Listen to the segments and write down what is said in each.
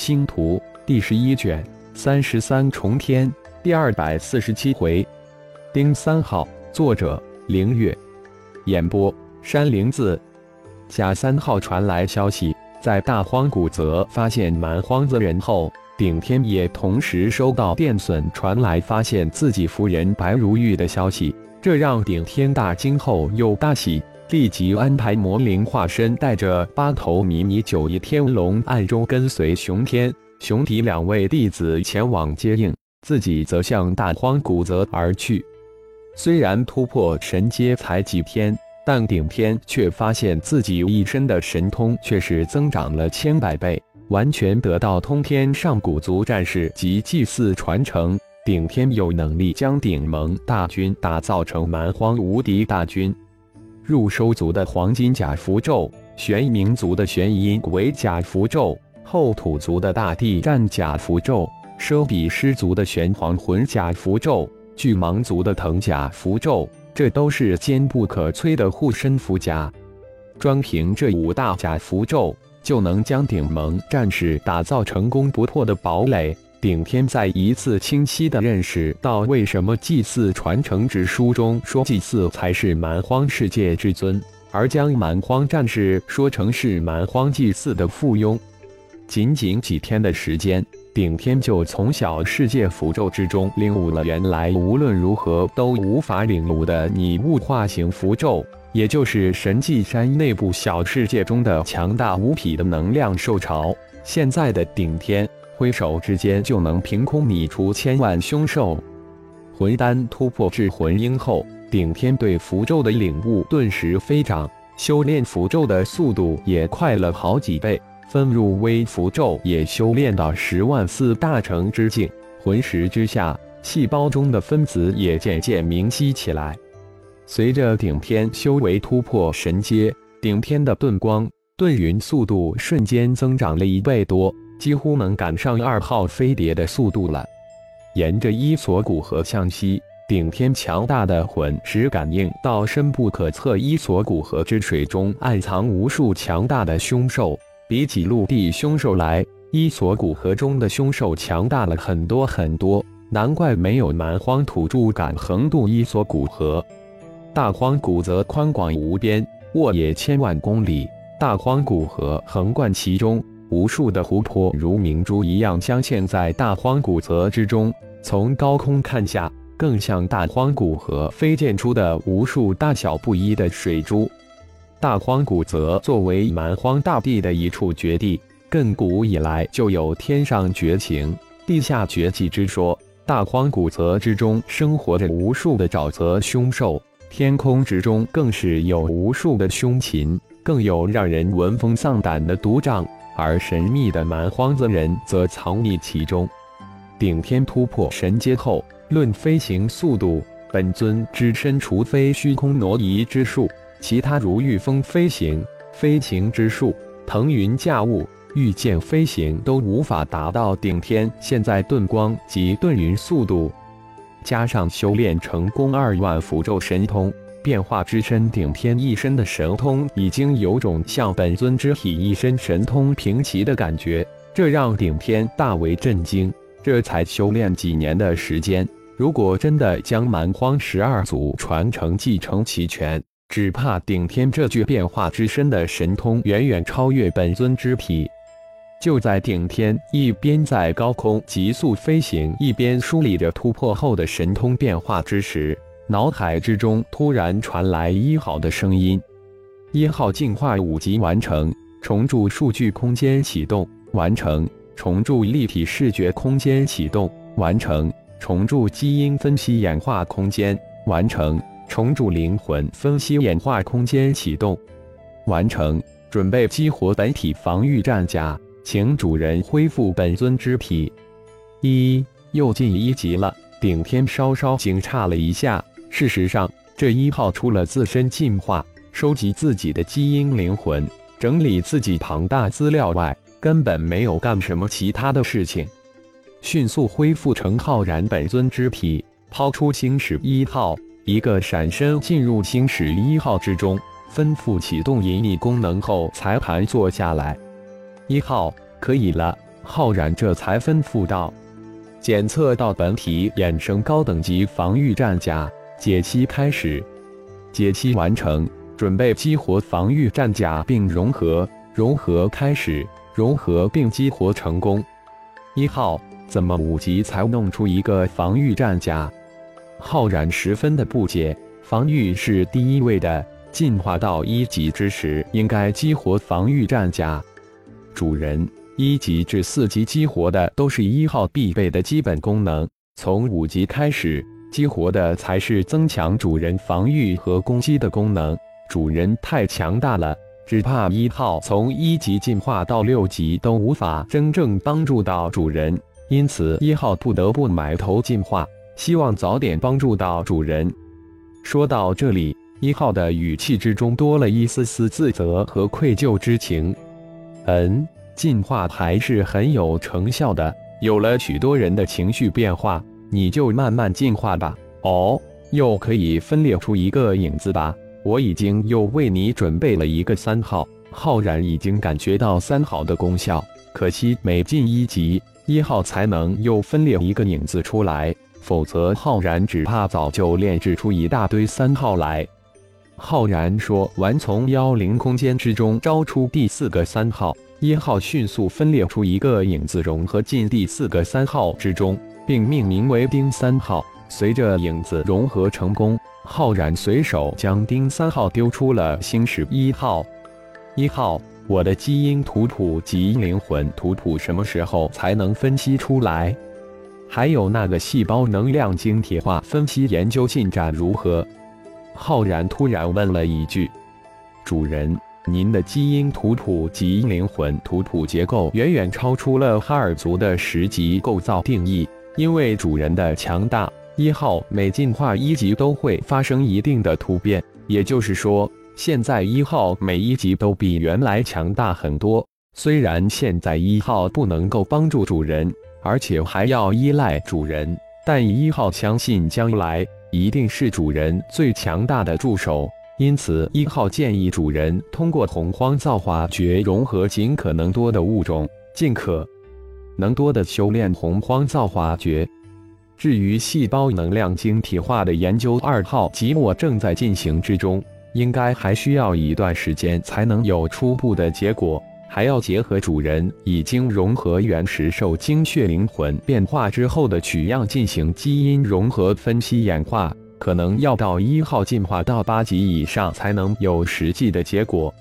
星图第十一卷三十三重天第二百四十七回，丁三号，作者凌月，演播山灵子。甲三号传来消息，在大荒古泽发现蛮荒子人后，顶天也同时收到电损传来发现自己夫人白如玉的消息，这让顶天大惊后又大喜。立即安排魔灵化身，带着八头迷你九翼天龙，暗中跟随熊天、熊迪两位弟子前往接应，自己则向大荒古泽而去。虽然突破神阶才几天，但顶天却发现自己一身的神通却是增长了千百倍，完全得到通天上古族战士及祭祀传承。顶天有能力将顶盟大军打造成蛮荒无敌大军。入收族的黄金甲符咒，玄冥族的玄阴为甲符咒，后土族的大地战甲符咒，奢比狮族的玄黄魂甲符咒，巨蟒族的藤甲符咒，这都是坚不可摧的护身符甲。专凭这五大甲符咒，就能将顶盟战士打造成攻不破的堡垒。顶天再一次清晰地认识到，为什么祭祀传承之书中说祭祀才是蛮荒世界之尊，而将蛮荒战士说成是蛮荒祭祀的附庸。仅仅几天的时间，顶天就从小世界符咒之中领悟了原来无论如何都无法领悟的拟物化形符咒，也就是神迹山内部小世界中的强大无匹的能量兽潮。现在的顶天。挥手之间就能凭空拟出千万凶兽，魂丹突破至魂婴后，顶天对符咒的领悟顿时飞涨，修炼符咒的速度也快了好几倍。分入微符咒也修炼到十万四大成之境，魂石之下，细胞中的分子也渐渐明晰起来。随着顶天修为突破神阶，顶天的遁光、遁云速度瞬间增长了一倍多。几乎能赶上二号飞碟的速度了。沿着伊索古河向西，顶天强大的魂石感应到深不可测伊索古河之水中暗藏无数强大的凶兽。比起陆地凶兽来，伊索古河中的凶兽强大了很多很多。难怪没有蛮荒土著敢横渡伊索古河。大荒古则宽广无边，沃野千万公里，大荒古河横贯其中。无数的湖泊如明珠一样镶嵌在大荒古泽之中，从高空看下，更像大荒古河飞溅出的无数大小不一的水珠。大荒古泽作为蛮荒大地的一处绝地，亘古以来就有天上绝情、地下绝迹之说。大荒古泽之中生活着无数的沼泽凶兽，天空之中更是有无数的凶禽，更有让人闻风丧胆的毒瘴。而神秘的蛮荒子人则藏匿其中。顶天突破神阶后，论飞行速度，本尊只身除非虚空挪移之术，其他如御风飞行、飞行之术、腾云驾雾、御剑飞行都无法达到顶天现在遁光及遁云速度。加上修炼成功二万符咒神通。变化之身，顶天一身的神通已经有种像本尊之体一身神通平齐的感觉，这让顶天大为震惊。这才修炼几年的时间，如果真的将蛮荒十二祖传承继承齐全，只怕顶天这具变化之身的神通远远超越本尊之体。就在顶天一边在高空急速飞行，一边梳理着突破后的神通变化之时。脑海之中突然传来一号的声音：“一号进化五级完成，重铸数据空间启动完成，重铸立体视觉空间启动完成，重铸基因分析演化空间完成，重铸灵魂分析演化空间启动完成，准备激活本体防御战甲，请主人恢复本尊之体。一又进一级了。”顶天稍稍惊诧了一下。事实上，这一号除了自身进化、收集自己的基因灵魂、整理自己庞大资料外，根本没有干什么其他的事情。迅速恢复成浩然本尊之体，抛出星矢一号，一个闪身进入星矢一号之中，吩咐启动隐匿功能后，才盘坐下来。一号，可以了，浩然这才吩咐道：“检测到本体衍生高等级防御战甲，解析开始。解析完成，准备激活防御战甲并融合。融合开始，融合并激活成功。一号，怎么五级才弄出一个防御战甲？”浩然十分的不解。防御是第一位的，进化到一级之时，应该激活防御战甲。主人，一级至四级激活的都是一号必备的基本功能，从五级开始激活的才是增强主人防御和攻击的功能。主人太强大了，只怕一号从一级进化到六级都无法真正帮助到主人，因此一号不得不埋头进化，希望早点帮助到主人。说到这里，一号的语气之中多了一丝丝自责和愧疚之情。嗯，进化还是很有成效的，有了许多人的情绪变化，你就慢慢进化吧。哦，又可以分裂出一个影子吧？我已经又为你准备了一个三号。浩然已经感觉到三号的功效，可惜每进一级，一号才能又分裂一个影子出来。否则，浩然只怕早就炼制出一大堆三号来。浩然说完，从妖灵空间之中招出第四个三号，一号迅速分裂出一个影子，融合进第四个三号之中，并命名为丁三号。随着影子融合成功，浩然随手将丁三号丢出了星矢一号。一号，我的基因图谱及灵魂图谱什么时候才能分析出来？还有那个细胞能量晶体化分析研究进展如何？浩然突然问了一句：“主人，您的基因图谱及灵魂图谱结构远远超出了哈尔族的十级构造定义。因为主人的强大，一号每进化一级都会发生一定的突变。也就是说，现在一号每一级都比原来强大很多。虽然现在一号不能够帮助主人。”而且还要依赖主人，但一号相信将来一定是主人最强大的助手，因此一号建议主人通过洪荒造化诀融合尽可能多的物种，尽可能多的修炼洪荒造化诀。至于细胞能量晶体化的研究，二号及我正在进行之中，应该还需要一段时间才能有初步的结果。还要结合主人已经融合原始兽精血灵魂变化之后的取样进行基因融合分析演化，可能要到一号进化到八级以上才能有实际的结果。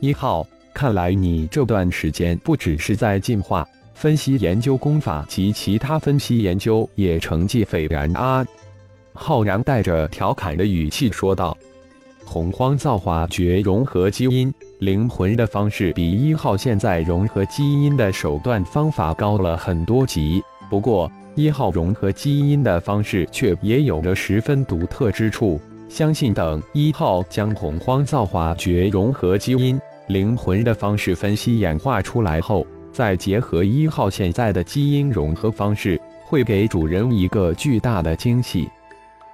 一号，看来你这段时间不只是在进化、分析研究功法及其他分析研究，也成绩斐然啊！浩然带着调侃的语气说道：“洪荒造化诀融合基因。”灵魂的方式比一号现在融合基因的手段方法高了很多级，不过一号融合基因的方式却也有着十分独特之处。相信等一号将洪荒造化诀融合基因、灵魂的方式分析演化出来后，再结合一号现在的基因融合方式，会给主人一个巨大的惊喜。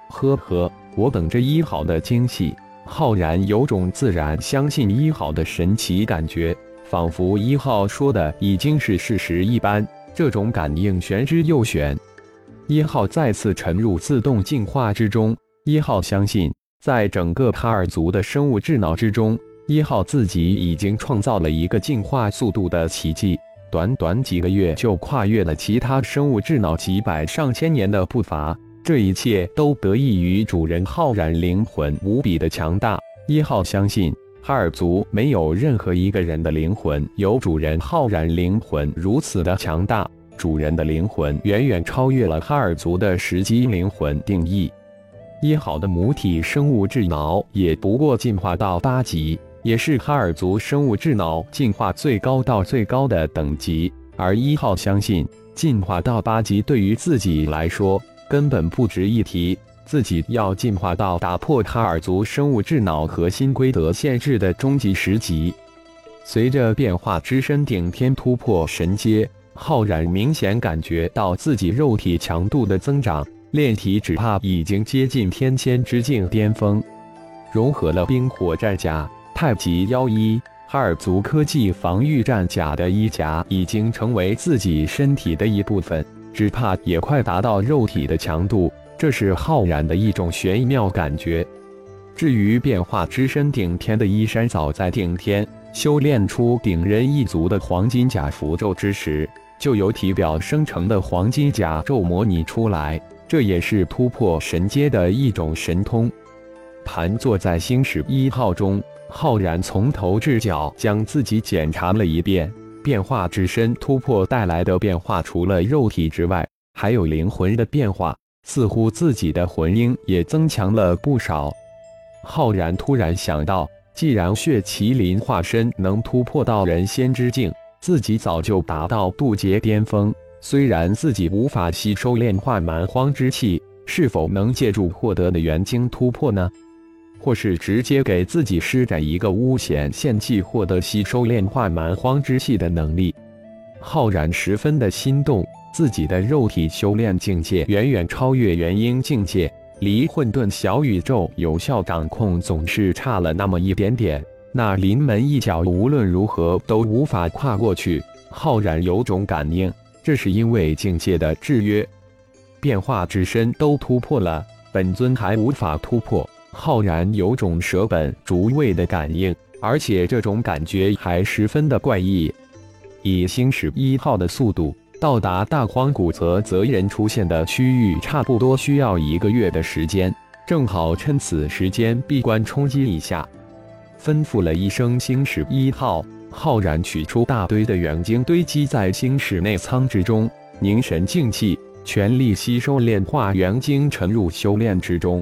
呵呵，我等着一号的惊喜。浩然有种自然相信一号的神奇感觉，仿佛一号说的已经是事实一般。这种感应玄之又玄。一号再次沉入自动进化之中。一号相信，在整个哈尔族的生物智脑之中，一号自己已经创造了一个进化速度的奇迹，短短几个月就跨越了其他生物智脑几百上千年的步伐。这一切都得益于主人浩然灵魂无比的强大。一号相信，哈尔族没有任何一个人的灵魂有主人浩然灵魂如此的强大。主人的灵魂远远超越了哈尔族的十级灵魂定义。一号的母体生物智脑也不过进化到八级，也是哈尔族生物智脑进化最高到最高的等级。而一号相信，进化到八级对于自己来说。根本不值一提，自己要进化到打破哈尔族生物智脑核心规则限制的终极十级。随着变化之身顶天突破神阶，浩然明显感觉到自己肉体强度的增长，炼体只怕已经接近天仙之境巅峰。融合了冰火战甲、太极妖衣、哈尔族科技防御战甲的衣甲已经成为自己身体的一部分，只怕也快达到肉体的强度。这是浩然的一种玄妙感觉。至于变化之身顶天的衣衫，早在顶天修炼出顶人一族的黄金甲符咒之时，就由体表生成的黄金甲咒模拟出来。这也是突破神阶的一种神通。盘坐在星矢一号中，浩然从头至脚将自己检查了一遍。变化之身突破带来的变化，除了肉体之外，还有灵魂的变化。似乎自己的魂婴也增强了不少。浩然突然想到，既然血麒麟化身能突破到人仙之境，自己早就达到渡劫巅峰。虽然自己无法吸收炼化蛮荒之气，是否能借助获得的元晶突破呢？或是直接给自己施展一个巫险献祭，获得吸收炼化蛮荒之气的能力？浩然十分的心动。自己的肉体修炼境界远远超越元婴境界，离混沌小宇宙有效掌控总是差了那么一点点。那临门一脚无论如何都无法跨过去。浩然有种感应，这是因为境界的制约。变化之身都突破了，本尊还无法突破。浩然有种舍本逐位的感应，而且这种感觉还十分的怪异。以星矢一号的速度。到达大荒古泽泽人出现的区域，差不多需要一个月的时间，正好趁此时间闭关冲击一下。吩咐了一声“星矢一号”，浩然取出大堆的元晶，堆积在星矢内舱之中，凝神静气，全力吸收炼化元晶，沉入修炼之中。